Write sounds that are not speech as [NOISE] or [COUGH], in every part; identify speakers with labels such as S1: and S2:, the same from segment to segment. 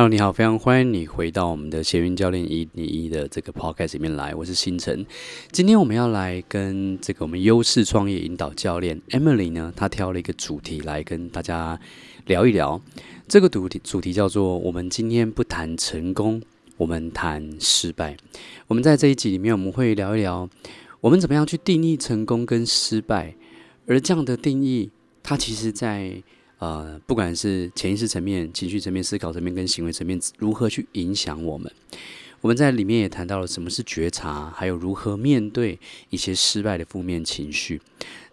S1: Hello，你好，非常欢迎你回到我们的闲云教练一零一的这个 podcast 里面来，我是星辰。今天我们要来跟这个我们优势创业引导教练 Emily 呢，她挑了一个主题来跟大家聊一聊。这个主题主题叫做“我们今天不谈成功，我们谈失败”。我们在这一集里面，我们会聊一聊我们怎么样去定义成功跟失败，而这样的定义，它其实在。呃，不管是潜意识层面、情绪层面、思考层面跟行为层面，如何去影响我们？我们在里面也谈到了什么是觉察，还有如何面对一些失败的负面情绪。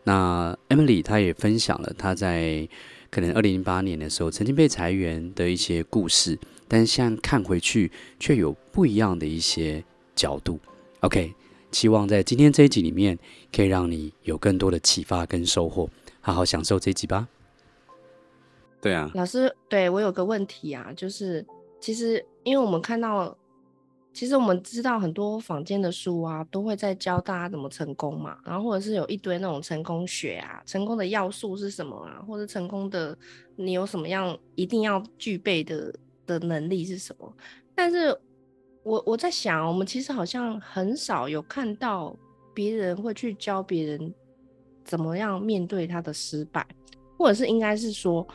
S1: 那 Emily 她也分享了她在可能二零零八年的时候曾经被裁员的一些故事，但是现在看回去却有不一样的一些角度。OK，希望在今天这一集里面可以让你有更多的启发跟收获，好好享受这一集吧。对啊，
S2: 老师，对，我有个问题啊，就是其实因为我们看到，其实我们知道很多坊间的书啊，都会在教大家怎么成功嘛，然后或者是有一堆那种成功学啊，成功的要素是什么啊，或者成功的你有什么样一定要具备的的能力是什么？但是我我在想，我们其实好像很少有看到别人会去教别人怎么样面对他的失败，或者是应该是说。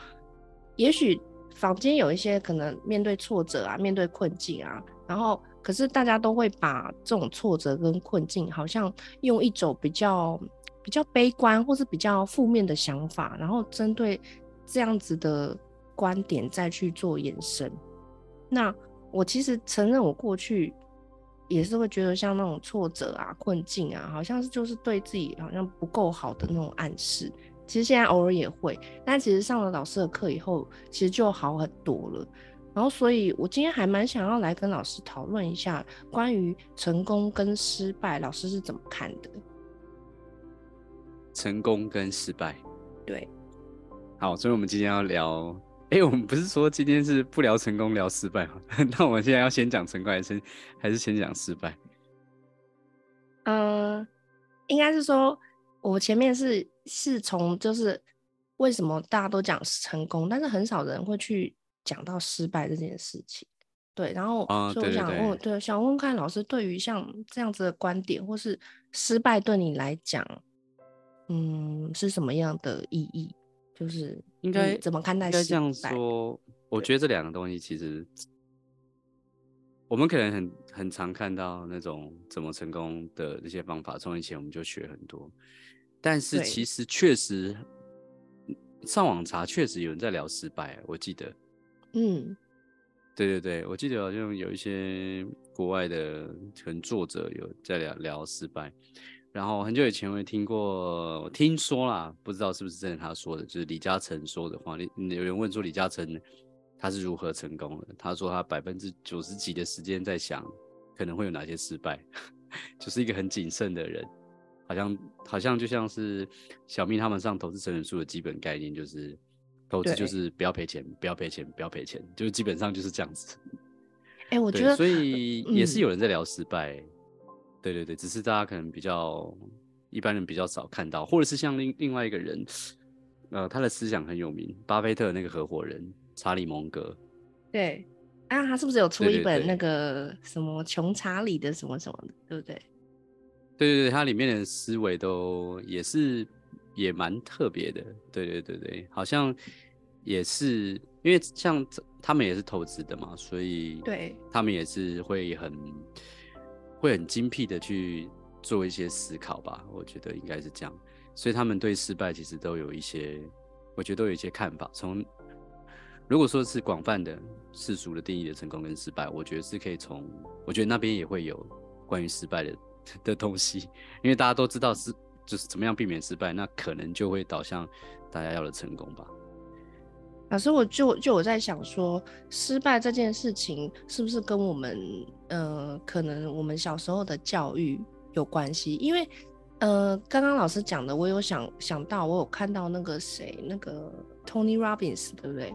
S2: 也许坊间有一些可能面对挫折啊，面对困境啊，然后可是大家都会把这种挫折跟困境，好像用一种比较比较悲观或是比较负面的想法，然后针对这样子的观点再去做延伸。那我其实承认，我过去也是会觉得像那种挫折啊、困境啊，好像是就是对自己好像不够好的那种暗示。其实现在偶尔也会，但其实上了老师的课以后，其实就好很多了。然后，所以我今天还蛮想要来跟老师讨论一下关于成功跟失败，老师是怎么看的？
S1: 成功跟失败，
S2: 对。
S1: 好，所以我们今天要聊，哎，我们不是说今天是不聊成功，聊失败吗？[LAUGHS] 那我们现在要先讲成功，还是还是先讲失败？
S2: 嗯、呃，应该是说。我前面是是从就是为什么大家都讲成功，但是很少人会去讲到失败这件事情。对，然后所以我想问，哦、对，对，对，对，想问问看老师，对于像这样子的观点，或是失败对你来讲，嗯，是什么样的意义？就是应该怎么看待失败？应该
S1: 这样说，我觉得这两个东西其实，我们可能很很常看到那种怎么成功的那些方法，从以前我们就学很多。但是其实确实上网查，确实有人在聊失败。我记得，
S2: 嗯，对
S1: 对对，我记得好像有一些国外的可能作者有在聊聊失败。然后很久以前我也听过，我听说啦，不知道是不是真的他说的，就是李嘉诚说的话。有人问说李嘉诚他是如何成功的？他说他百分之九十几的时间在想可能会有哪些失败，[LAUGHS] 就是一个很谨慎的人。好像好像就像是小蜜他们上投资成人书的基本概念，就是投资就是不要赔钱，不要赔钱，不要赔钱，就是基本上就是这样子。[LAUGHS]
S2: 哎、欸，我觉得
S1: 所以也是有人在聊失败，嗯，对对对，只是大家可能比较一般人比较少看到，或者是像另另外一个人，呃，他的思想很有名，巴菲特那个合伙人查理蒙格。
S2: 对，啊，他是不是有出一本那个什么穷查理的什么什么的，对不对？
S1: 对对对，它里面的思维都也是也蛮特别的。对对对对，好像也是因为像他们也是投资的嘛，所以对他们也是会很会很精辟的去做一些思考吧。我觉得应该是这样，所以他们对失败其实都有一些，我觉得都有一些看法。从如果说是广泛的世俗的定义的成功跟失败，我觉得是可以从，我觉得那边也会有关于失败的。[LAUGHS] 的东西，因为大家都知道是就是怎么样避免失败，那可能就会导向大家要的成功吧。
S2: 老师，我就就我在想说，失败这件事情是不是跟我们呃，可能我们小时候的教育有关系？因为呃，刚刚老师讲的，我有想想到，我有看到那个谁，那个 Tony Robbins，对不对？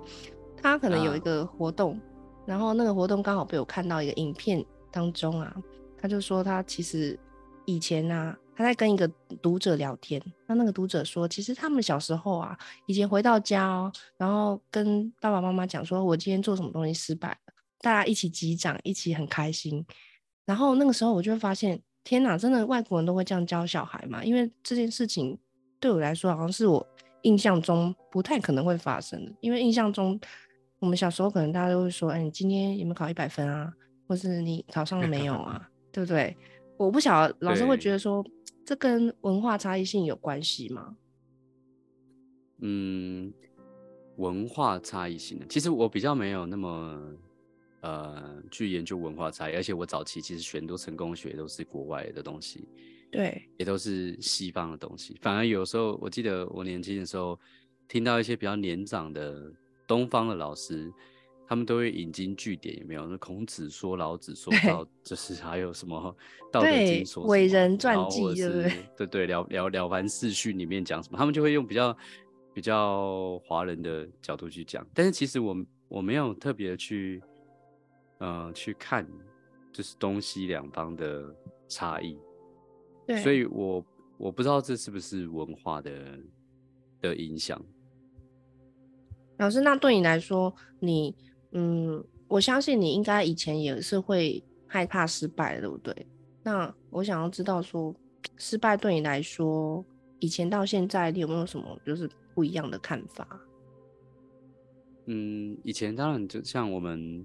S2: 他可能有一个活动，啊、然后那个活动刚好被我看到一个影片当中啊。他就说，他其实以前呢、啊，他在跟一个读者聊天。那那个读者说，其实他们小时候啊，以前回到家哦，然后跟爸爸妈妈讲说，我今天做什么东西失败了，大家一起击掌，一起很开心。然后那个时候我就会发现，天哪，真的外国人都会这样教小孩嘛？因为这件事情对我来说，好像是我印象中不太可能会发生的。因为印象中，我们小时候可能大家都会说，哎，你今天有没有考一百分啊？或是你考上了没有啊？对不对？我不晓得老师会觉得说，这跟文化差异性有关系吗？
S1: 嗯，文化差异性的，其实我比较没有那么。呃，去研究文化差异，而且我早期其实选很多成功学都是国外的东西，
S2: 对，
S1: 也都是西方的东西。反而有时候，我记得我年轻的时候，听到一些比较年长的东方的老师，他们都会引经据典，有没有？那孔子说，老子说到，就是还有什么《道德经》说
S2: 伟人传记，
S1: 对不对？对对，了了了凡四训里面讲什么，他们就会用比较比较华人的角度去讲。但是其实我我没有特别去。呃，去看就是东西两方的差异，
S2: 对，
S1: 所以我我不知道这是不是文化的的影响。
S2: 老师，那对你来说，你嗯，我相信你应该以前也是会害怕失败，对不对？那我想要知道说，失败对你来说，以前到现在，你有没有什么就是不一样的看法？
S1: 嗯，以前当然就像我们。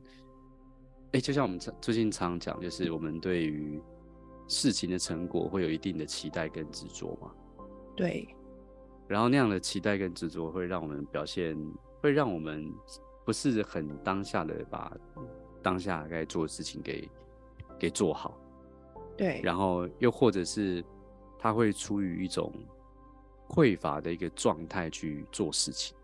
S1: 哎、欸，就像我们最近常讲，就是我们对于事情的成果会有一定的期待跟执着嘛。
S2: 对。
S1: 然后那样的期待跟执着会让我们表现，会让我们不是很当下的把当下该做的事情给给做好。
S2: 对。
S1: 然后又或者是他会处于一种匮乏的一个状态去做事情。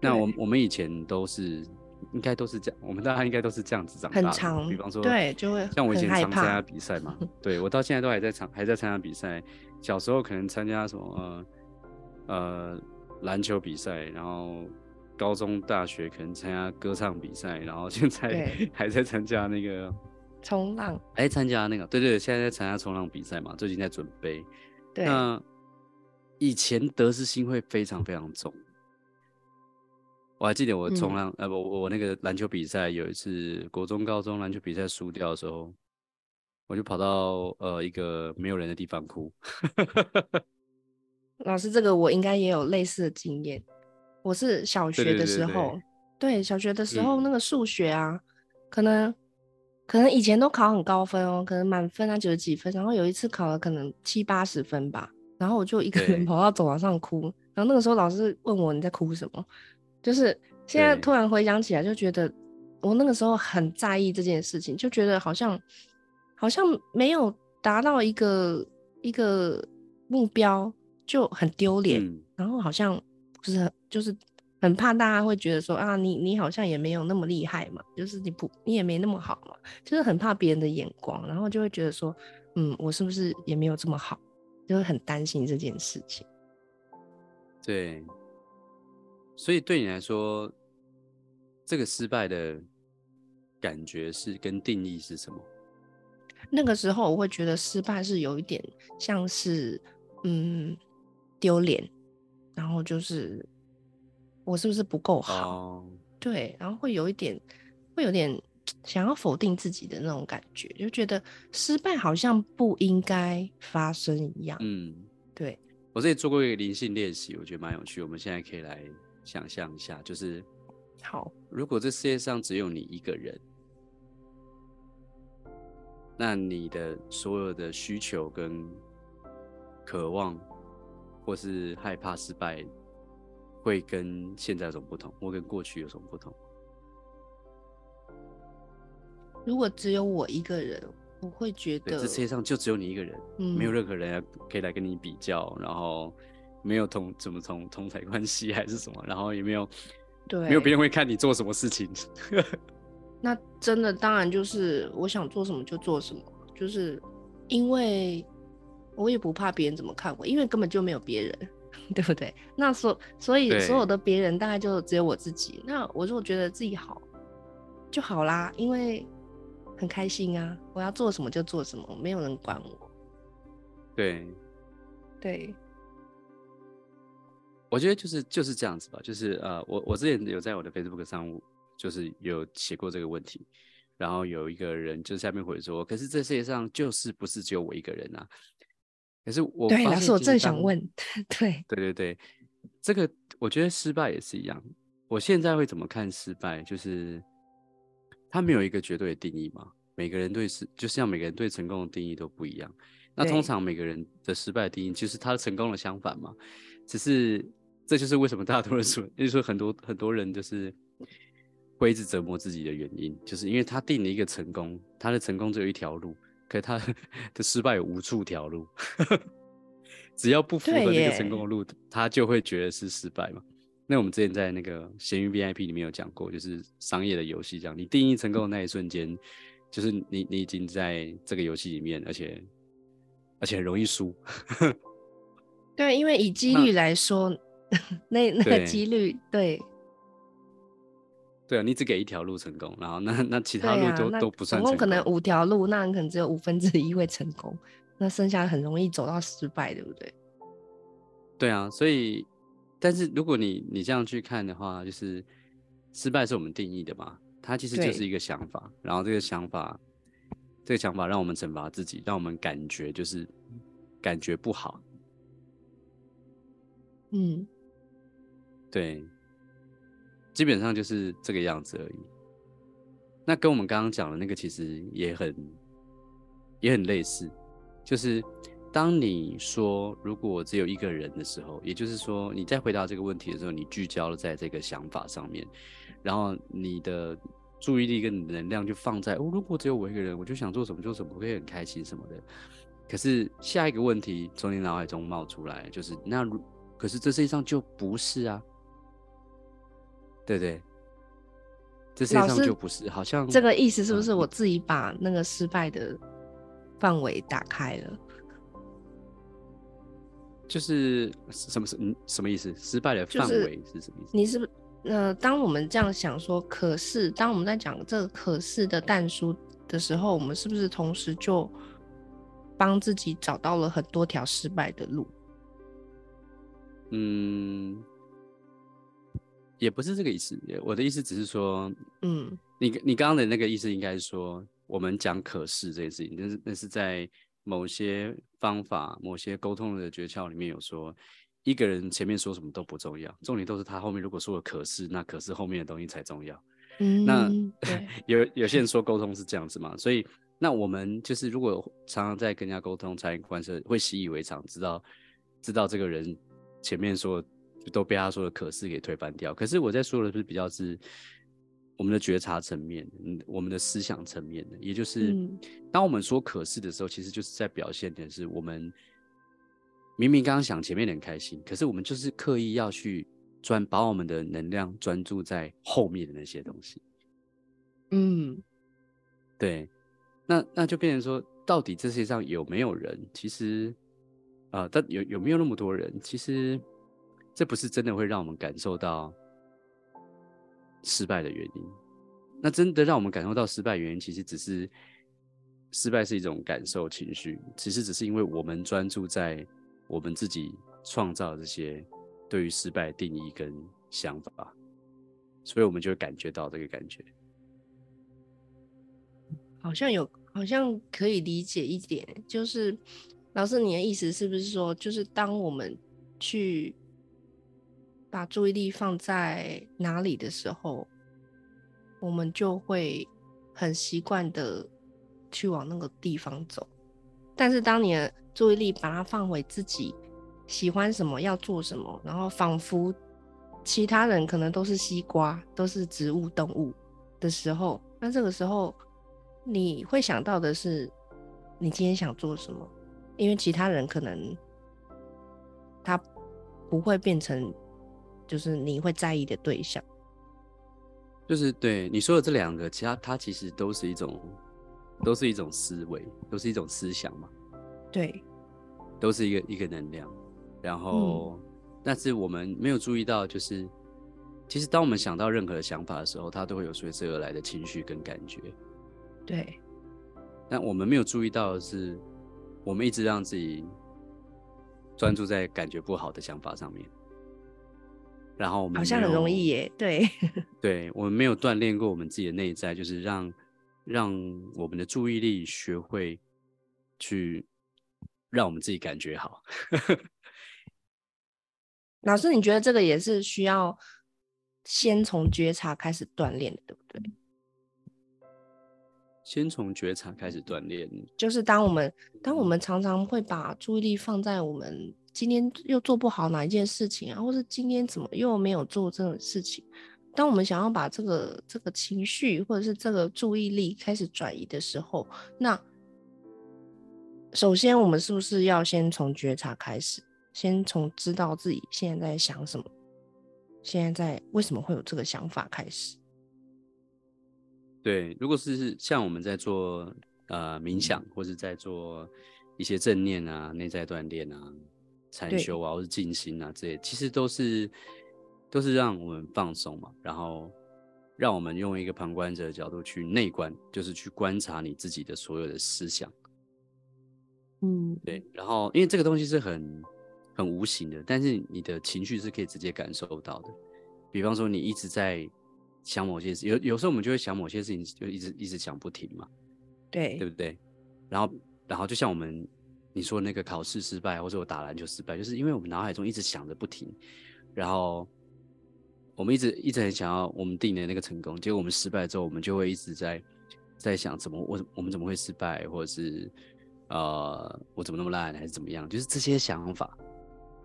S1: 那我我们以前都是。应该都是这样，我们大家应该都是这样子长大的。
S2: 很长，
S1: 比方说，
S2: 对，就会
S1: 像我以前常参加比赛嘛，对我到现在都还在场，还在参加比赛。小时候可能参加什么呃篮球比赛，然后高中、大学可能参加歌唱比赛，然后现在 [LAUGHS] 还在参加那个 [LAUGHS]
S2: 冲浪。
S1: 哎，参加那个，对对，现在在参加冲浪比赛嘛，最近在准备。
S2: 对。
S1: 那以前得失心会非常非常重。我还记得我冲浪，嗯、呃，我我那个篮球比赛有一次国中、高中篮球比赛输掉的时候，我就跑到呃一个没有人的地方哭。[LAUGHS]
S2: 老师，这个我应该也有类似的经验。我是小学的时候，对，对，对，对，对，对小学的时候那个数学啊，嗯、可能可能以前都考很高分哦，可能满分啊九十几分，然后有一次考了可能七八十分吧，然后我就一个人跑到走廊上哭，然后那个时候老师问我，你在哭什么？就是现在突然回想起来，就觉得我那个时候很在意这件事情，就觉得好像好像没有达到一个一个目标就很丢脸，嗯，然后好像不是很就是很怕大家会觉得说啊，你你好像也没有那么厉害嘛，就是你不你也没那么好嘛，就是很怕别人的眼光，然后就会觉得说，嗯，我是不是也没有这么好，就会很担心这件事情。
S1: 对。所以对你来说，这个失败的感觉是跟定义是什么？
S2: 那个时候我会觉得失败是有一点像是嗯丢脸，然后就是我是不是不够好？Oh. 对，然后会有一点会有点想要否定自己的那种感觉，就觉得失败好像不应该发生一样。嗯，对。
S1: 我这里做过一个灵性练习，我觉得蛮有趣。我们现在可以来。想象一下，就是
S2: 好。
S1: 如果这世界上只有你一个人，那你的所有的需求跟渴望，或是害怕失败，会跟现在有什么不同？或跟过去有什么不同？
S2: 如果只有我一个人，我会觉得
S1: 这世界上就只有你一个人，嗯，没有任何人可以来跟你比较，然后。没有同怎么同同台关系还是什么，然后也没有，
S2: 对，
S1: 没有别人会看你做什么事情。
S2: 那真的当然就是我想做什么就做什么，就是因为我也不怕别人怎么看我，因为根本就没有别人，[LAUGHS] 对不对？那所所以所有的别人大概就只有我自己。那我如果觉得自己好就好啦，因为很开心啊，我要做什么就做什么，没有人管我。
S1: 对，
S2: 对。
S1: 我觉得就是就是这样子吧，就是呃，我我之前有在我的 Facebook 上就是有写过这个问题，然后有一个人就下面回说，可是这世界上就是不是只有我一个人啊？可是我
S2: 对老师，我正想问，[LAUGHS] 对
S1: 对对对，这个我觉得失败也是一样。我现在会怎么看失败？就是他没有一个绝对的定义嘛，每个人对失，就像每个人对成功的定义都不一样。那通常每个人的失败的定义，其实他的成功的相反嘛。只是这就是为什么大多数人说，[LAUGHS] 就是说很多很多人就是。会一直折磨自己的原因，就是因为他定了一个成功，他的成功只有一条路，可他的失败有无数条路，只要不符合那个成功的路，他就会觉得是失败嘛。那我们之前在那个闲鱼 VIP 里面有讲过，就是商业的游戏这样，你定义成功的那一瞬间，就是你你已经在这个游戏里面，而且而且很容易输。[LAUGHS]
S2: 对，因为以几率来说，那 [LAUGHS] 那，那个几率对。对
S1: 对啊，你只给一条路成功，然后那那其他路都、啊、都不算成功。总共
S2: 可能五条路，那你可能只有五分之一会成功，那剩下很容易走到失败，对不对？
S1: 对啊，所以，但是如果你你这样去看的话，就是失败是我们定义的嘛，它其实就是一个想法，然后这个想法，这个想法让我们惩罚自己，让我们感觉就是感觉不好。
S2: 嗯，
S1: 对。基本上就是这个样子而已。那跟我们刚刚讲的那个其实也很也很类似，就是当你说如果只有一个人的时候，也就是说你在回答这个问题的时候，你聚焦了在这个想法上面，然后你的注意力跟能量就放在哦，如果只有我一个人，我就想做什么做什么，我会很开心什么的。可是下一个问题从你脑海中冒出来，就是那如可是这世界上就不是啊。对对，这世界上就不是，好像
S2: 这个意思是不是我自己把那个失败的范围打开了？
S1: 就是什么是嗯什么意思？失败的范围是什么意思？
S2: 你是不是呃，当我们这样想说，可是当我们在讲这个可是的但书的时候，我们是不是同时就帮自己找到了很多条失败的路？
S1: 嗯。也不是这个意思，我的意思只是说，
S2: 嗯，
S1: 你你刚刚的那个意思应该是说，我们讲可视这件事情，但是那是在某些方法、某些沟通的诀窍里面有说，一个人前面说什么都不重要，重点都是他后面如果说了可视，那可是后面的东西才重要。
S2: 嗯，
S1: 那 [LAUGHS] 有有些人说沟通是这样子嘛，所以那我们就是如果常常在跟人家沟通、察言观色，会习以为常，知道知道这个人前面说。都被他说的可是给推翻掉。可是我在说的是比较是我们的觉察层面，嗯，我们的思想层面的，也就是当我们说可是的时候，其实就是在表现的是我们明明刚刚想前面很开心，可是我们就是刻意要去专把我们的能量专注在后面的那些东西。
S2: 嗯，
S1: 对，那那就变成说，到底这世界上有没有人？其实啊，但有有没有那么多人？其实。这不是真的会让我们感受到失败的原因。那真的让我们感受到失败原因，其实只是失败是一种感受情绪，其实只是因为我们专注在我们自己创造这些对于失败的定义跟想法，所以我们就会感觉到这个感觉。
S2: 好像有，好像可以理解一点。就是老师，你的意思是不是说，就是当我们去把注意力放在哪里的时候，我们就会很习惯的去往那个地方走。但是，当你的注意力把它放回自己喜欢什么、要做什么，然后仿佛其他人可能都是西瓜、都是植物、动物的时候，那这个时候你会想到的是你今天想做什么，因为其他人可能他不会变成。就是你会在意的对象，
S1: 就是对你说的这两个，其他它其实都是一种，都是一种思维，都是一种思想嘛。
S2: 对，
S1: 都是一个一个能量。然后，嗯、但是我们没有注意到，就是其实当我们想到任何的想法的时候，它都会有随之而来的情绪跟感觉。
S2: 对，
S1: 但我们没有注意到的是，我们一直让自己专注在感觉不好的想法上面。然后我们
S2: 好像很容易耶，对，[LAUGHS]
S1: 对，我们没有锻炼过我们自己的内在，就是让让我们的注意力学会去让我们自己感觉好。[LAUGHS]
S2: 老师，你觉得这个也是需要先从觉察开始锻炼的，对不对？
S1: 先从觉察开始锻炼，
S2: 就是当我们当我们常常会把注意力放在我们今天又做不好哪一件事情啊，或是今天怎么又没有做这种事情，当我们想要把这个这个情绪或者是这个注意力开始转移的时候，那首先我们是不是要先从觉察开始，先从知道自己现在在想什么，现在在为什么会有这个想法开始？
S1: 对，如果是像我们在做呃冥想，或是在做一些正念啊、内在锻炼啊、禅修啊，或是静心啊这些，其实都是都是让我们放松嘛，然后让我们用一个旁观者的角度去内观，就是去观察你自己的所有的思想。
S2: 嗯，
S1: 对，然后因为这个东西是很很无形的，但是你的情绪是可以直接感受到的。比方说，你一直在。想某些事，有有时候我们就会想某些事情，就一直一直想不停嘛，
S2: 对，
S1: 对不对？然后，然后就像我们你说那个考试失败，或者我打篮球失败，就是因为我们脑海中一直想着不停，然后我们一直一直很想要我们定的那个成功，结果我们失败之后，我们就会一直在在想怎么我我们怎么会失败，或者是呃我怎么那么烂，还是怎么样？就是这些想法，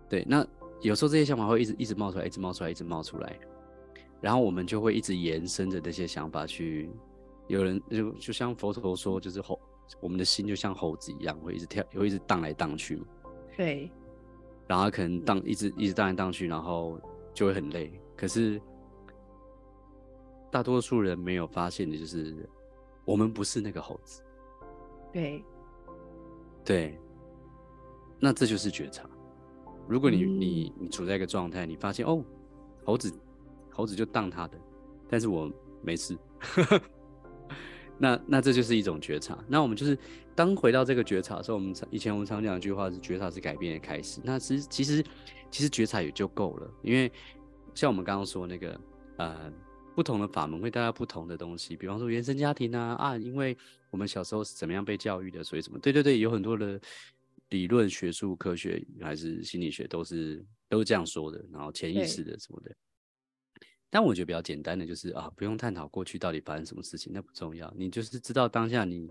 S1: 对，那有时候这些想法会一直一直冒出来，一直冒出来，一直冒出来。然后我们就会一直延伸着这些想法去，有人就就像佛陀说，就是吼，我们的心就像猴子一样，会一直跳，会一直荡来荡去嘛。
S2: 对。
S1: 然后可能荡一直一直荡来荡去，然后就会很累。可是大多数人没有发现的就是，我们不是那个猴子。
S2: 对。
S1: 对。那这就是觉察。如果你、嗯、你你处在一个状态，你发现哦，猴子。猴子就当他的，但是我没事。那那这就是一种觉察。那我们就是当回到这个觉察的时候，我们以前我们常讲一句话是：觉察是改变的开始。那其实其实其实觉察也就够了，因为像我们刚刚说那个呃，不同的法门会带来不同的东西。比方说原生家庭啊啊，因为我们小时候是怎么样被教育的，所以什么？对对对，有很多的理论、学术、科学还是心理学都是都是这样说的。然后潜意识的什么的。但我觉得比较简单的就是啊，不用探讨过去到底发生什么事情，那不重要。你就是知道当下你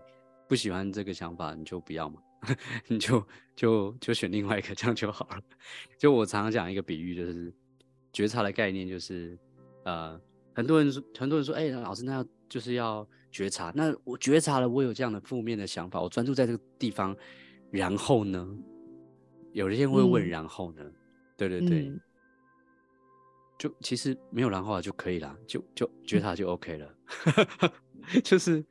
S1: 不喜欢这个想法，你就不要嘛，[LAUGHS] 你就就就选另外一个，这样就好了。就我常常讲一个比喻，就是觉察的概念，就是呃，很多人说，很多人说，哎、欸，老师，那要就是要觉察。那我觉察了，我有这样的负面的想法，我专注在这个地方，然后呢？有些人会问，然后呢？嗯、对对对。嗯就其实没有然后就可以了，就就觉察就 OK 了，[LAUGHS] 就是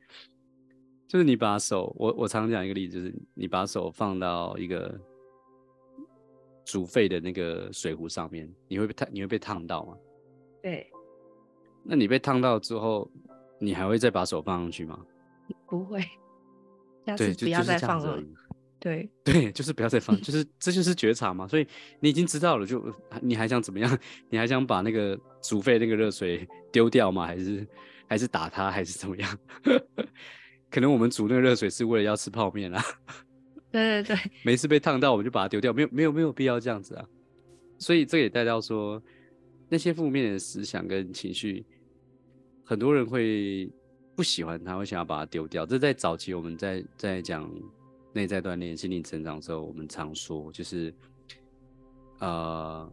S1: 就是你把手，我我常讲一个例子，就是你把手放到一个煮沸的那个水壶上面，你会被烫，你会被烫到吗？
S2: 对。
S1: 那你被烫到之后，你还会再把手放上去吗？
S2: 不会，下次不要再放了。对 [LAUGHS]
S1: 对，就是不要再放，[LAUGHS] 就是这就是觉察嘛。所以你已经知道了，就你还想怎么样？[LAUGHS] 你还想把那个煮沸那个热水丢掉吗？还是还是打它，还是怎么样？可能我们煮那个热水是为了要吃泡面啊。
S2: 对对对，
S1: 每次被烫到我们就把它丢掉，没有没有没有必要这样子啊。所以这也带到说，那些负面的思想跟情绪，很多人会不喜欢它，会想要把它丢掉。这在早期我们在在讲。内在锻炼、心灵成长的时候，我们常说，就是，呃，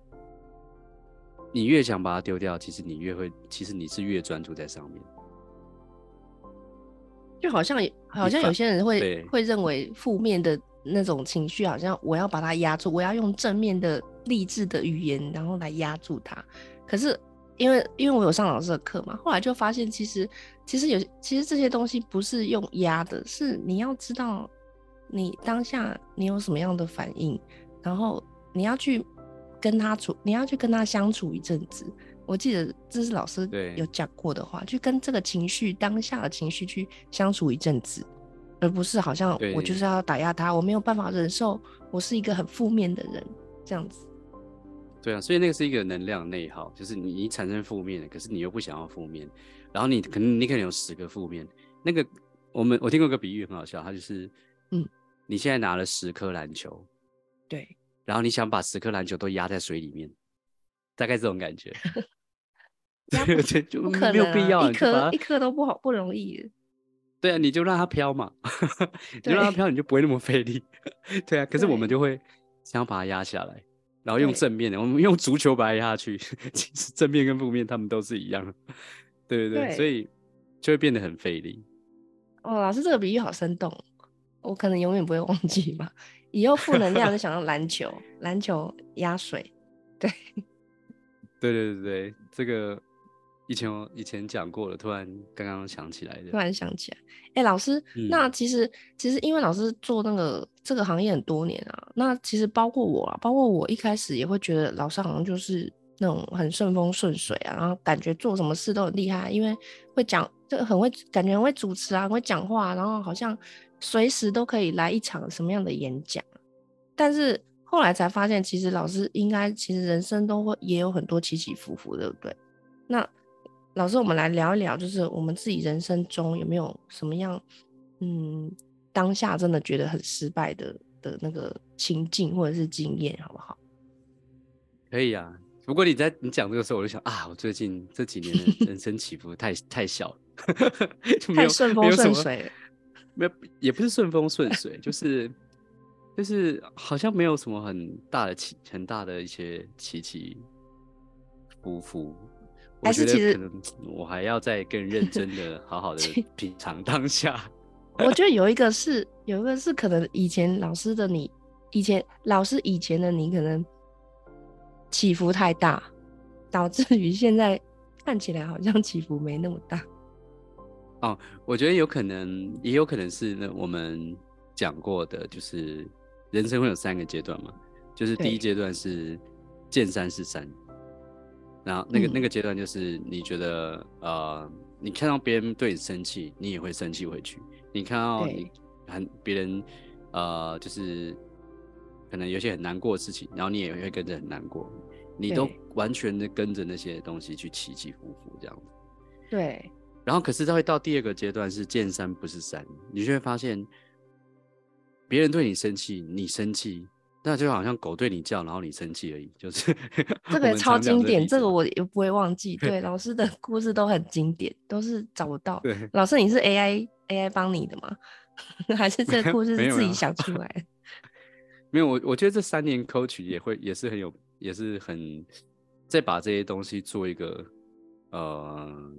S1: 你越想把它丢掉，其实你越会，其实你是越专注在上面。
S2: 就好像，好像有些人会会认为负面的那种情绪，好像我要把它压住，我要用正面的励志的语言，然后来压住它。可是，因为因为我有上老师的课嘛，后来就发现，其实其实有，其实这些东西不是用压的，是你要知道。你当下你有什么样的反应，然后你要去跟他处，你要去跟他相处一阵子。我记得这是老师有讲过的话，去跟这个情绪当下的情绪去相处一阵子，而不是好像我就是要打压他，我没有办法忍受，我是一个很负面的人这样子。
S1: 对啊，所以那个是一个能量内耗，就是你你产生负面的，可是你又不想要负面，然后你可能你可能有十个负面。那个我们我听过一个比喻很好笑，他就是，嗯，你现在拿了十颗篮球，
S2: 对，
S1: 然后你想把十颗篮球都压在水里面，大概这种感觉。[LAUGHS]
S2: 对就没有必要，啊，一颗一颗都不好不容易。
S1: 对啊，你就让它飘嘛，你就让它飘，你就不会那么费力。[LAUGHS] 对啊，可是我们就会想要把它压下来。然后用正面的，我们用足球把它压下去。[LAUGHS] 其实正面跟负面，他们都是一样对对，对所以就会变得很费力。
S2: 哦，老师这个比喻好生动，我可能永远不会忘记吧。以后负能量就想到篮球，篮球压水。对，
S1: 对对对对，这个。以前我以前讲过了，突然刚刚想起来的。
S2: 突然想起来，哎、欸，老师，嗯、那其实其实因为老师做那个这个行业很多年啊，那其实包括我啊，包括我一开始也会觉得老师好像就是那种很顺风顺水啊，然后感觉做什么事都很厉害，因为会讲就很会感觉很会主持啊，很会讲话，然后好像随时都可以来一场什么样的演讲。但是后来才发现，其实老师应该其实人生都会也有很多起起伏伏，对不对？那老师，我们来聊一聊，就是我们自己人生中有没有什么样，嗯，当下真的觉得很失败的的那个情境或者是经验，好不好？
S1: 可以啊。不过你在你讲这个时候，我就想啊，我最近这几年的人生起伏太太小了，[LAUGHS]
S2: 太顺风顺水了。
S1: 没有，也不是顺风顺水，就是就是好像没有什么很大的起，很大的一些起起伏伏。我觉得可能我还要再更认真的、好好的 [LAUGHS] 品尝当下。
S2: 我觉得有一个是，有一个是可能以前老师的你，以前老师以前的你可能起伏太大，导致于现在看起来好像起伏没那么大。
S1: 哦，我觉得有可能，也有可能是那我们讲过的，就是人生会有三个阶段嘛，就是第一阶段是见山是山。然后那个、嗯、那个阶段就是你觉得呃，你看到别人对你生气，你也会生气回去。你看到你很别人呃，就是可能有些很难过的事情，然后你也会跟着很难过。你都完全的跟着那些东西去起起伏伏这样子。
S2: 对。
S1: 然后可是他会到第二个阶段是见山不是山，你就会发现别人对你生气，你生气。那就好像狗对你叫，然后你生气而已，就是 [LAUGHS]
S2: 这个超经典，这个我也不会忘记。[LAUGHS] 对，老师的故事都很经典，都是找不到。对，老师，你是 AI AI 帮你的吗？[LAUGHS] 还是这个故事是自己想出来的？
S1: 没有，没有，我我觉得这三年 coach 也会也是很有，也是很在把这些东西做一个呃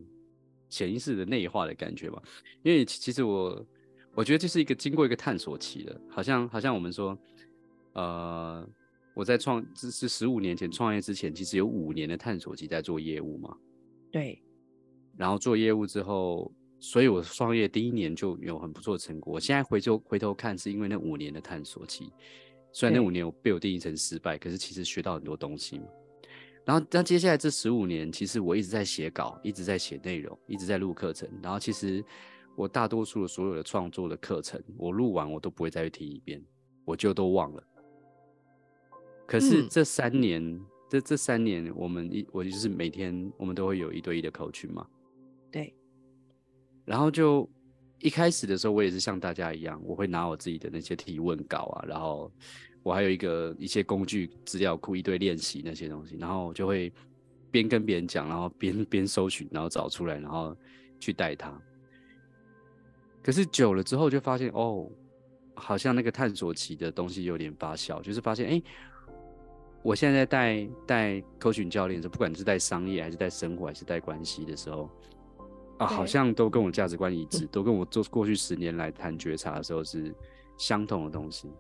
S1: 潜意识的内化的感觉吧。因为其实我我觉得这是一个经过一个探索期的，好像好像我们说。呃，我在创这是十五年前创业之前，其实有五年的探索期在做业务嘛。
S2: 对。
S1: 然后做业务之后，所以我创业第一年就有很不错的成果。我现在回头回头看，是因为那五年的探索期。虽然那五年我被我定义成失败，可是其实学到很多东西嘛。然后，那接下来这十五年，其实我一直在写稿，一直在写内容，一直在录课程。然后，其实我大多数的所有的创作的课程，我录完我都不会再去听一遍，我就都忘了。可是这三年，嗯、这这三年，我们一我就是每天我们都会有一对一的 coaching 嘛。
S2: 对。
S1: 然后就一开始的时候，我也是像大家一样，我会拿我自己的那些提问稿啊，然后我还有一个一些工具资料库，一堆练习那些东西，然后就会边跟别人讲，然后边边搜寻，然后找出来，然后去带他。可是久了之后，就发现哦，好像那个探索期的东西有点发酵，就是发现哎。诶我现在在带带 coaching 教练的时候，不管是带商业还是带生活还是带关系的时候，啊，好像都跟我价值观一致，都跟我做过去十年来谈觉察的时候是相同的东西，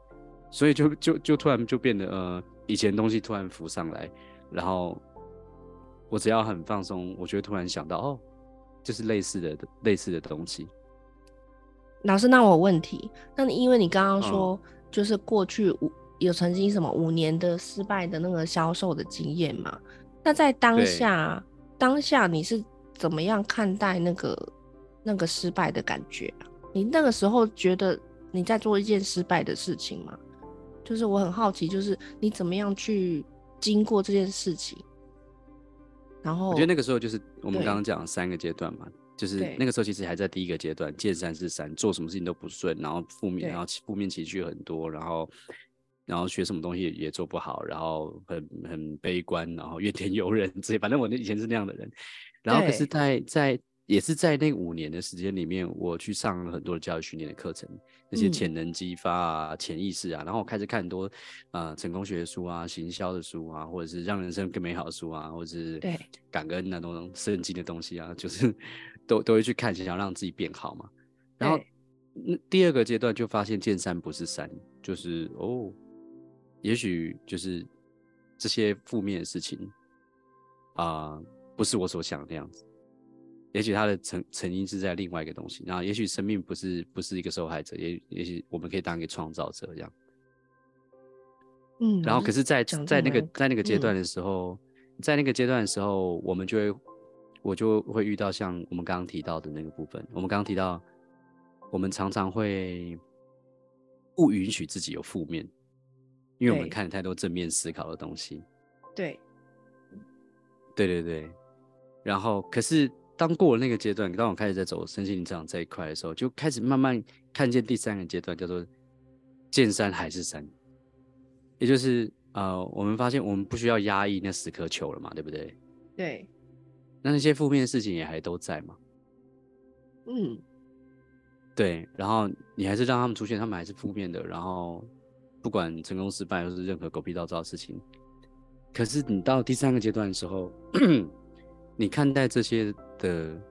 S1: 所以就就就突然就变得呃，以前东西突然浮上来，然后我只要很放松，我就会突然想到哦，就是类似的类似的东西。
S2: 老师，那我有问题，那你因为你刚刚说就是过去五。有曾经什么五年的失败的那个销售的经验嘛？那在当下，当下你是怎么样看待那个那个失败的感觉？你那个时候觉得你在做一件失败的事情吗？就是我很好奇，就是你怎么样去经过这件事情。然后
S1: 我觉得那个时候就是我们刚刚讲三个阶段嘛，就是那个时候其实还在第一个阶段，见山是山，做什么事情都不顺，然后负面，然后负面情绪很多，然后然后学什么东西也，也做不好，然后很很悲观，然后怨天尤人这些，[LAUGHS] 反正我那以前是那样的人。然后可是在，在在也是在那五年的时间里面，我去上了很多的教育训练的课程。那些潜能激发啊、潜、嗯、意识啊，然后我开始看很多啊、呃、成功学的书啊、行销的书啊，或者是让人生更美好的书啊，或者是对感恩那种圣经的东西啊，就是都都会去看，想要让自己变好嘛。然后那第二个阶段就发现见山不是山，就是哦，也许就是这些负面的事情啊、呃，不是我所想的那样子。也许他的成成因是在另外一个东西，然后也许生命不是不是一个受害者，也也许我们可以当一个创造者这样。
S2: 嗯，
S1: 然后可是在，在在那个在那个阶段的时候，嗯、在那个阶段的时候，我们就会我就会遇到像我们刚刚提到的那个部分。我们刚刚提到，我们常常会不允许自己有负面，因为我们看了太多正面思考的东西。
S2: 对，
S1: 对对对，然后可是。当过了那个阶段，当我开始在走身心灵成长这一块的时候，就开始慢慢看见第三个阶段，叫做见山还是山，也就是呃，我们发现我们不需要压抑那十颗球了嘛，对不对？
S2: 对。
S1: 那那些负面的事情也还都在嘛？
S2: 嗯，
S1: 对。然后你还是让他们出现，他们还是负面的。然后不管成功失败，或是任何狗屁倒灶的事情，可是你到第三个阶段的时候。[CLEARS THROAT] 你看待这些的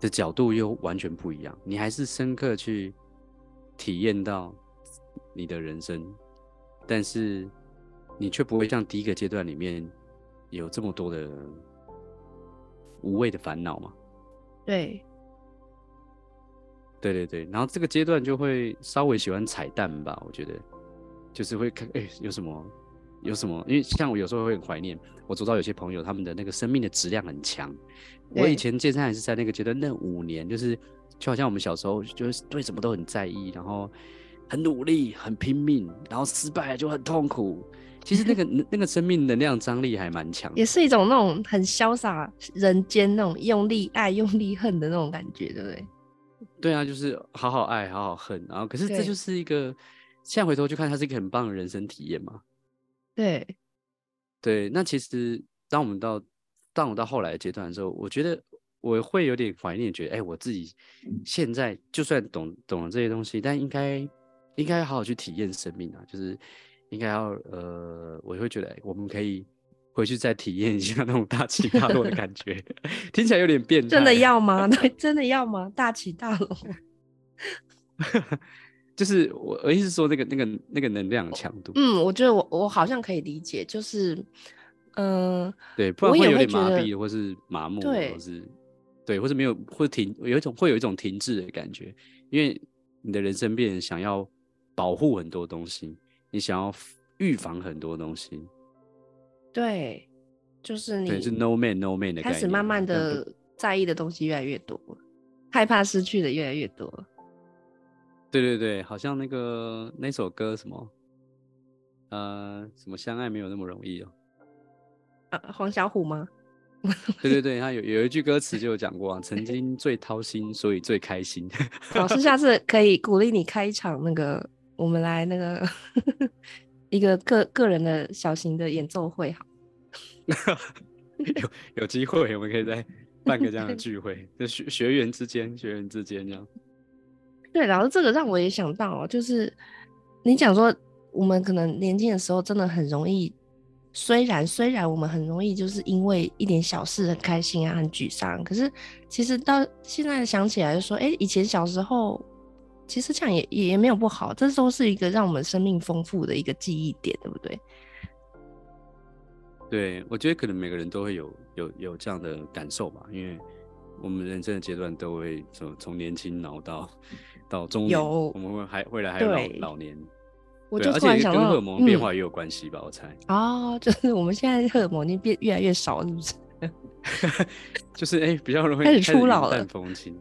S1: 的角度又完全不一样，你还是深刻去体验到你的人生，但是你却不会像第一个阶段里面有这么多的无谓的烦恼嘛？
S2: 对，
S1: 对对对，然后这个阶段就会稍微喜欢彩蛋吧，我觉得就是会看，哎，有什么？有什么？因为像我有时候会很怀念我知道有些朋友，他们的那个生命的质量很强。我以前健身还是在那个阶段，那五年就是就好像我们小时候就是对什么都很在意，然后很努力、很拼命，然后失败就很痛苦。其实那个 [LAUGHS] 那个生命能量张力还蛮强，
S2: 也是一种那种很潇洒人间那种用力爱、用力恨的那种感觉，对不对？[LAUGHS]
S1: 对啊，就是好好爱、好好恨。然后可是这就是一个现在回头去看，它是一个很棒的人生体验嘛。
S2: 对，
S1: 对，那其实当我们到当我到后来的阶段的时候，我觉得我会有点怀念，觉得哎，我自己现在就算懂懂了这些东西，但应该应该好好去体验生命啊，就是应该要呃，我会觉得我们可以回去再体验一下那种大起大落的感觉，[LAUGHS] 听起来有点变态，
S2: 真的要吗？[LAUGHS] 对，真的要吗？大起大落。[LAUGHS]
S1: 就是我，我意思是说那个那个那个能量强度。
S2: 嗯，我觉得我我好像可以理解，就是，嗯、呃，
S1: 对，不然会有点麻痹，或是麻木，对，或是对，或是没有，或停，有一种会有一种停滞的感觉，因为你的人生变成想要保护很多东西，你想要预防很多东西，
S2: 对，就是你，
S1: 对，是 no man no man 的
S2: 开始慢慢的在意的东西越来越多，害怕失去的越来越多。
S1: 对对对，好像那个那首歌什么，呃，什么相爱没有那么容易哦。
S2: 啊，黄小琥吗？[LAUGHS]
S1: 对对对，他有有一句歌词就有讲过啊，曾经最掏心，所以最开心。[LAUGHS]
S2: 老师下次可以鼓励你开一场那个，我们来那个 [LAUGHS] 一个个个人的小型的演奏会，好。
S1: 有有机会，我们可以再办个这样的聚会，就学学员之间，学员之间这样。
S2: 对，然后这个让我也想到，就是你讲说，我们可能年轻的时候真的很容易，虽然虽然我们很容易就是因为一点小事很开心啊，很沮丧，可是其实到现在想起来就说，哎，以前小时候其实这样也也没有不好，这都是一个让我们生命丰富的一个记忆点，对不对？
S1: 对，我觉得可能每个人都会有有有这样的感受吧，因为我们人生的阶段都会从从年轻老到。到中年，有我们会还未来还有老老年，
S2: 我就突然想到，
S1: 跟荷尔蒙变化也有关系吧？嗯、我猜
S2: 哦，就是我们现在荷尔蒙已经变越来越少，是不是？[LAUGHS]
S1: 就是哎、欸，比较容易
S2: 开始初老了，
S1: 淡风轻。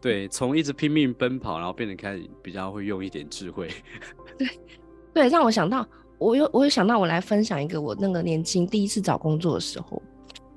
S1: 对，从一直拼命奔跑，然后变得开始比较会用一点智慧。
S2: 对对，让我想到我有我有想到，我来分享一个我那个年轻第一次找工作的时候，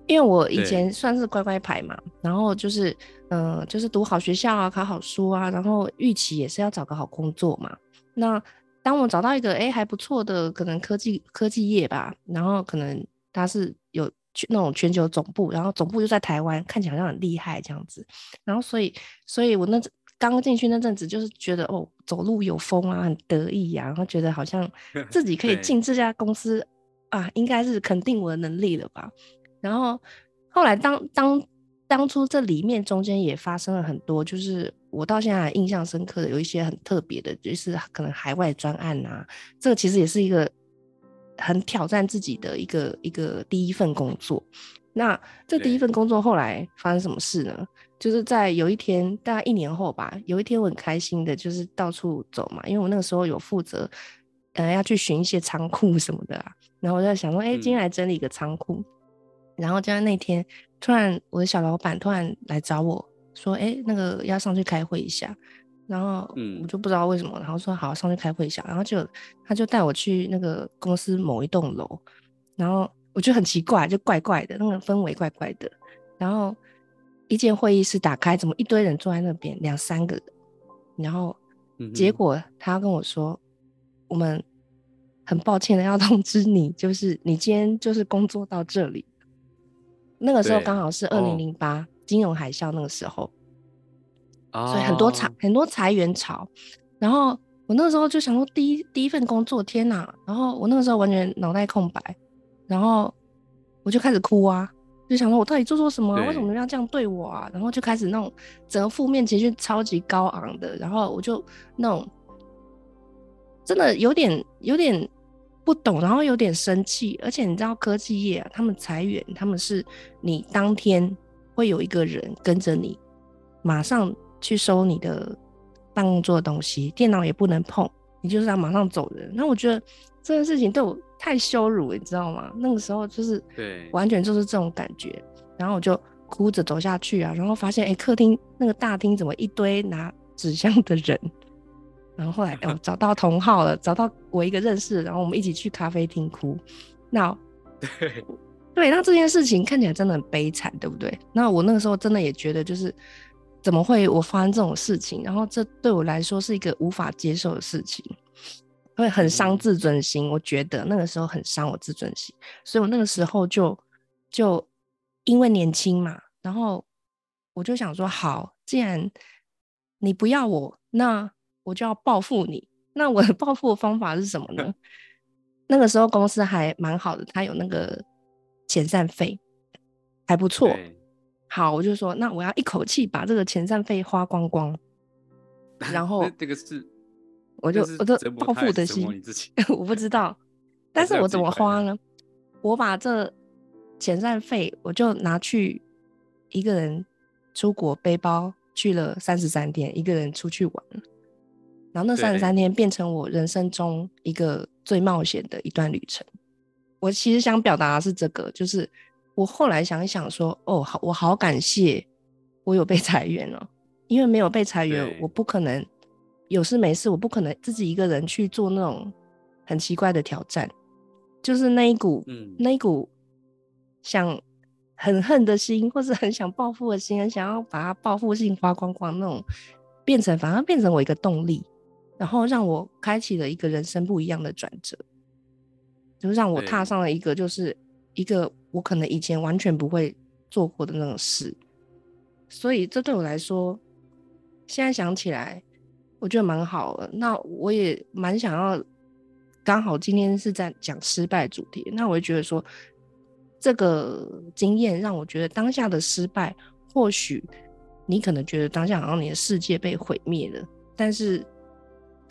S2: 因为我以前算是乖乖牌嘛，然后就是嗯、呃，就是读好学校啊，考好书啊，然后预期也是要找个好工作嘛。那当我找到一个哎、欸、还不错的，可能科技科技业吧，然后可能它是有那种全球总部，然后总部就在台湾，看起来好像很厉害这样子，然后所以所以我那刚进去那阵子，就是觉得哦，走路有风啊，很得意呀、啊，然后觉得好像 [LAUGHS] 自己可以进这家公司啊，应该是肯定我的能力了吧。然后后来当当当初这里面中间也发生了很多，就是我到现在还印象深刻的有一些很特别的，就是可能海外专案啊，这个其实也是一个很挑战自己的一个一个第一份工作。那这第一份工作后来发生什么事呢？就是在有一天，大概一年后吧，有一天我很开心的，就是到处走嘛，因为我那个时候有负责，呃，要去巡一些仓库什么的啊。然后我就在想说，哎、欸，今天来整理一个仓库。嗯、然后就在那天，突然我的小老板突然来找我说，哎、欸，那个要上去开会一下。然后我就不知道为什么，然后说好，上去开会一下。然后就他就带我去那个公司某一栋楼，然后我就很奇怪，就怪怪的，那个氛围怪怪的。然后。一间会议室打开，怎么一堆人坐在那边，两三个人，然后结果他跟我说：“嗯、我们很抱歉的要通知你，就是你今天就是工作到这里。”那个时候刚好是二零零八金融海啸那个时候，哦、所以很多裁很多裁员潮。然后我那个时候就想说，第一第一份工作，天哪！然后我那个时候完全脑袋空白，然后我就开始哭啊。就想说，我到底做错什么？为什么要这样对我啊？然后就开始那种整个负面情绪超级高昂的，然后我就那种真的有点有点不懂，然后有点生气。而且你知道科技业啊，他们裁员，他们是你当天会有一个人跟着你，马上去收你的办公桌的东西，电脑也不能碰，你就是要马上走人。那我觉得这件事情对我。太羞辱了，你知道吗？那个时候就是，对，完全就是这种感觉。然后我就哭着走下去啊，然后发现，哎、欸，客厅那个大厅怎么一堆拿纸箱的人？然后后来，哦，找到同好了，找到我一个认识，然后我们一起去咖啡厅哭。那，对，对，那这件事情看起来真的很悲惨，对不对？那我那个时候真的也觉得，就是怎么会我发生这种事情？然后这对我来说是一个无法接受的事情。会很伤自尊心，嗯、我觉得那个时候很伤我自尊心，所以我那个时候就就因为年轻嘛，然后我就想说，好，既然你不要我，那我就要报复你。那我的 [LAUGHS] 报复的方法是什么呢？那个时候公司还蛮好的，他有那个遣散费，还不错。好，我就说，那我要一口气把这个遣散费花光光，[LAUGHS] 然后
S1: 这个是。
S2: 我就我就报复的心，[LAUGHS] 我不知道，但是我怎么花呢？我把这遣散费，我就拿去一个人出国背包去了三十三天，一个人出去玩，然后那三十三天变成我人生中一个最冒险的一段旅程。我其实想表达的是这个，就是我后来想一想说，哦，好，我好感谢我有被 [LAUGHS] 裁员哦，因为没有被裁员，我不可能。有事没事，我不可能自己一个人去做那种很奇怪的挑战，就是那一股，嗯，那一股想很恨的心，或是很想报复的心，很想要把它报复性花光光那种，变成反而变成我一个动力，然后让我开启了一个人生不一样的转折，就让我踏上了一个就是一个我可能以前完全不会做过的那种事，所以这对我来说，现在想起来。我觉得蛮好的，那我也蛮想要，刚好今天是在讲失败主题，那我就觉得说，这个经验让我觉得当下的失败，或许你可能觉得当下好像你的世界被毁灭了，但是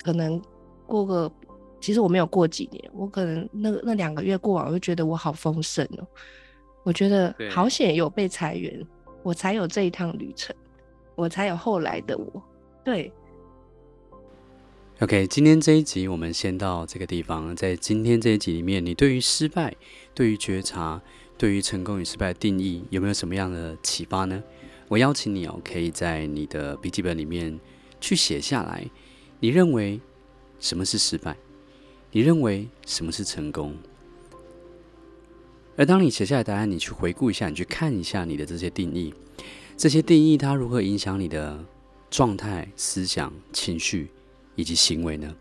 S2: 可能过个，其实我没有过几年，我可能那那两个月过完，我就觉得我好丰盛哦，我觉得好险有被裁员，我才有这一趟旅程，我才有后来的我，对。
S1: OK，今天这一集我们先到这个地方。在今天这一集里面，你对于失败、对于觉察、对于成功与失败的定义，有没有什么样的启发呢？我邀请你哦，可以在你的笔记本里面去写下来。你认为什么是失败？你认为什么是成功？而当你写下来答案，你去回顾一下，你去看一下你的这些定义，这些定义它如何影响你的状态、思想、情绪以及行为呢？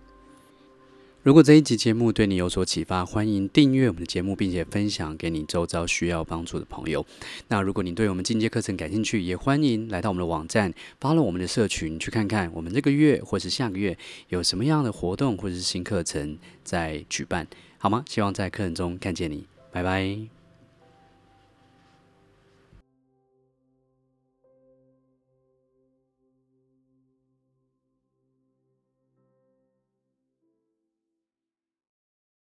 S1: 如果这一集节目对你有所启发，欢迎订阅我们的节目，并且分享给你周遭需要帮助的朋友。那如果你对我们进阶课程感兴趣，也欢迎来到我们的网站发了我们的社群，去看看我们这个月或是下个月有什么样的活动或者是新课程在举办，好吗？希望在课程中看见你，拜拜。